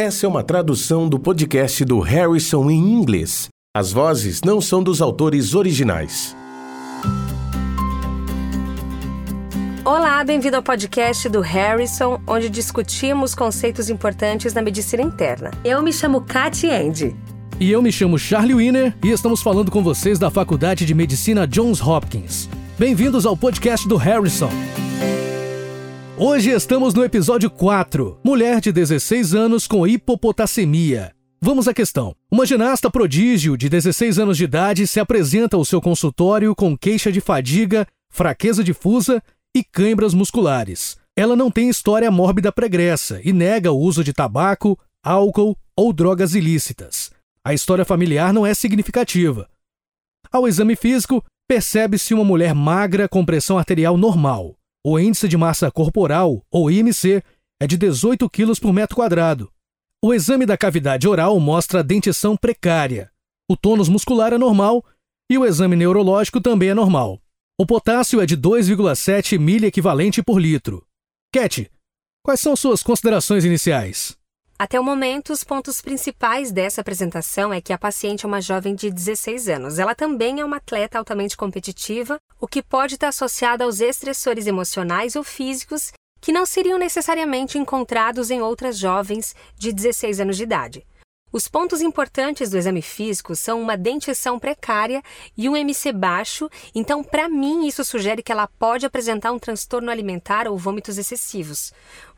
Essa é uma tradução do podcast do Harrison em inglês. As vozes não são dos autores originais. Olá, bem-vindo ao podcast do Harrison, onde discutimos conceitos importantes na medicina interna. Eu me chamo Katy Andy. E eu me chamo Charlie Wiener e estamos falando com vocês da Faculdade de Medicina Johns Hopkins. Bem-vindos ao podcast do Harrison. Hoje estamos no episódio 4: Mulher de 16 anos com hipopotassemia. Vamos à questão. Uma ginasta prodígio de 16 anos de idade se apresenta ao seu consultório com queixa de fadiga, fraqueza difusa e câimbras musculares. Ela não tem história mórbida pregressa e nega o uso de tabaco, álcool ou drogas ilícitas. A história familiar não é significativa. Ao exame físico, percebe-se uma mulher magra com pressão arterial normal. O índice de massa corporal, ou IMC, é de 18 kg por metro quadrado. O exame da cavidade oral mostra dentição precária. O tônus muscular é normal e o exame neurológico também é normal. O potássio é de 2,7 miliequivalente por litro. Cat, quais são suas considerações iniciais? Até o momento, os pontos principais dessa apresentação é que a paciente é uma jovem de 16 anos. Ela também é uma atleta altamente competitiva, o que pode estar associado aos estressores emocionais ou físicos que não seriam necessariamente encontrados em outras jovens de 16 anos de idade. Os pontos importantes do exame físico são uma dentição precária e um MC baixo, então, para mim, isso sugere que ela pode apresentar um transtorno alimentar ou vômitos excessivos.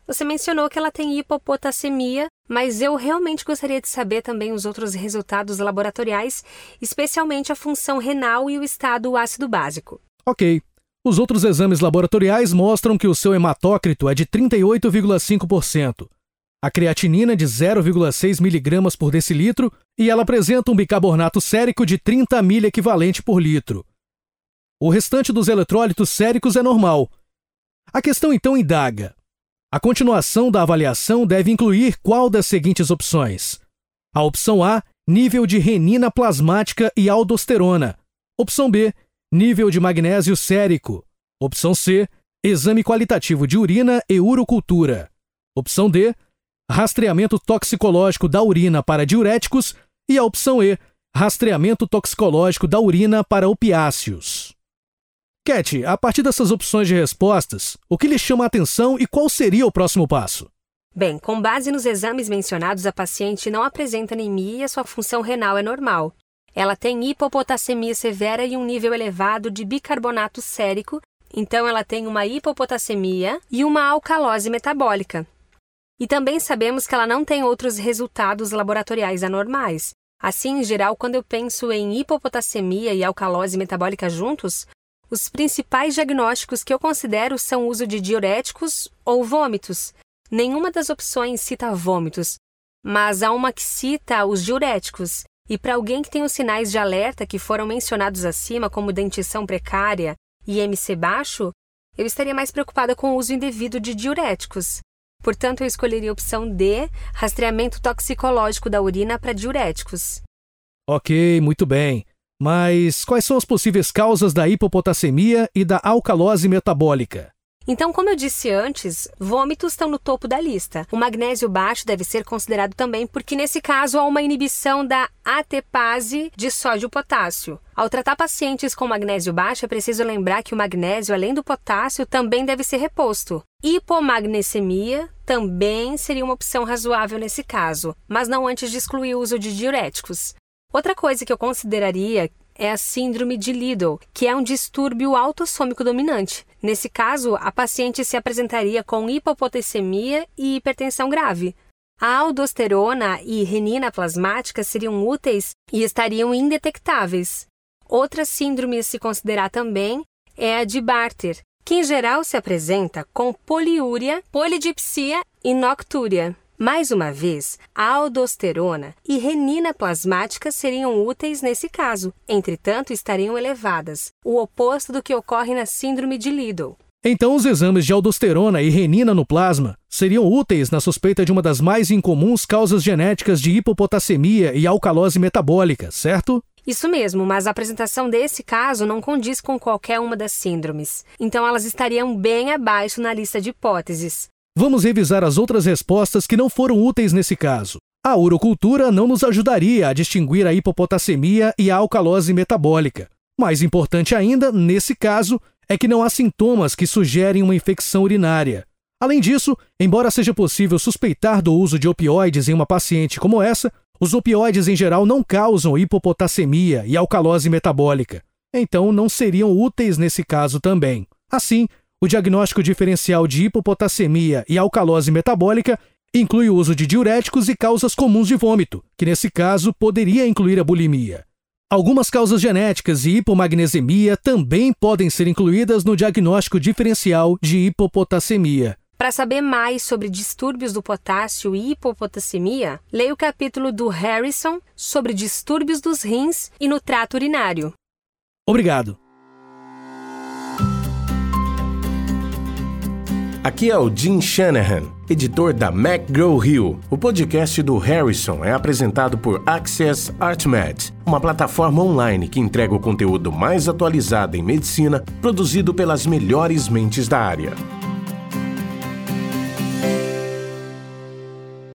Você mencionou que ela tem hipopotassemia, mas eu realmente gostaria de saber também os outros resultados laboratoriais, especialmente a função renal e o estado ácido básico. Ok. Os outros exames laboratoriais mostram que o seu hematócrito é de 38,5%, a creatinina de 0,6 mg por decilitro e ela apresenta um bicarbonato sérico de 30 mil equivalente por litro. O restante dos eletrólitos séricos é normal. A questão então indaga: a continuação da avaliação deve incluir qual das seguintes opções? A opção A, nível de renina plasmática e aldosterona. Opção B, nível de magnésio sérico. Opção C, exame qualitativo de urina e urocultura. Opção D, rastreamento toxicológico da urina para diuréticos. E a opção E, rastreamento toxicológico da urina para opiáceos. Cat, a partir dessas opções de respostas, o que lhe chama a atenção e qual seria o próximo passo? Bem, com base nos exames mencionados, a paciente não apresenta anemia e a sua função renal é normal. Ela tem hipopotassemia severa e um nível elevado de bicarbonato sérico, então ela tem uma hipopotassemia e uma alcalose metabólica. E também sabemos que ela não tem outros resultados laboratoriais anormais. Assim, em geral, quando eu penso em hipopotassemia e alcalose metabólica juntos, os principais diagnósticos que eu considero são o uso de diuréticos ou vômitos. Nenhuma das opções cita vômitos, mas há uma que cita os diuréticos. E para alguém que tem os sinais de alerta que foram mencionados acima, como dentição precária e MC baixo, eu estaria mais preocupada com o uso indevido de diuréticos. Portanto, eu escolheria a opção D, rastreamento toxicológico da urina para diuréticos. Ok, muito bem. Mas quais são as possíveis causas da hipopotassemia e da alcalose metabólica? Então, como eu disse antes, vômitos estão no topo da lista. O magnésio baixo deve ser considerado também porque, nesse caso, há uma inibição da ATPase de sódio potássio. Ao tratar pacientes com magnésio baixo, é preciso lembrar que o magnésio, além do potássio, também deve ser reposto. Hipomagnesemia também seria uma opção razoável nesse caso, mas não antes de excluir o uso de diuréticos. Outra coisa que eu consideraria é a síndrome de Liddle, que é um distúrbio autossômico dominante. Nesse caso, a paciente se apresentaria com hipopotassemia e hipertensão grave. A aldosterona e renina plasmática seriam úteis e estariam indetectáveis. Outra síndrome a se considerar também é a de Barter, que em geral se apresenta com poliúria, polidipsia e noctúria. Mais uma vez, a aldosterona e renina plasmática seriam úteis nesse caso, entretanto, estariam elevadas, o oposto do que ocorre na síndrome de Liddle. Então, os exames de aldosterona e renina no plasma seriam úteis na suspeita de uma das mais incomuns causas genéticas de hipopotassemia e alcalose metabólica, certo? Isso mesmo, mas a apresentação desse caso não condiz com qualquer uma das síndromes. Então, elas estariam bem abaixo na lista de hipóteses. Vamos revisar as outras respostas que não foram úteis nesse caso. A urocultura não nos ajudaria a distinguir a hipopotassemia e a alcalose metabólica. Mais importante ainda, nesse caso, é que não há sintomas que sugerem uma infecção urinária. Além disso, embora seja possível suspeitar do uso de opioides em uma paciente como essa, os opioides em geral não causam hipopotassemia e alcalose metabólica, então não seriam úteis nesse caso também. Assim, o diagnóstico diferencial de hipopotassemia e alcalose metabólica inclui o uso de diuréticos e causas comuns de vômito, que nesse caso poderia incluir a bulimia. Algumas causas genéticas e hipomagnesemia também podem ser incluídas no diagnóstico diferencial de hipopotassemia. Para saber mais sobre distúrbios do potássio e hipopotassemia, leia o capítulo do Harrison sobre distúrbios dos rins e no trato urinário. Obrigado. Aqui é o Jim Shanahan, editor da McGraw-Hill. O podcast do Harrison é apresentado por Access ArtMed, uma plataforma online que entrega o conteúdo mais atualizado em medicina, produzido pelas melhores mentes da área.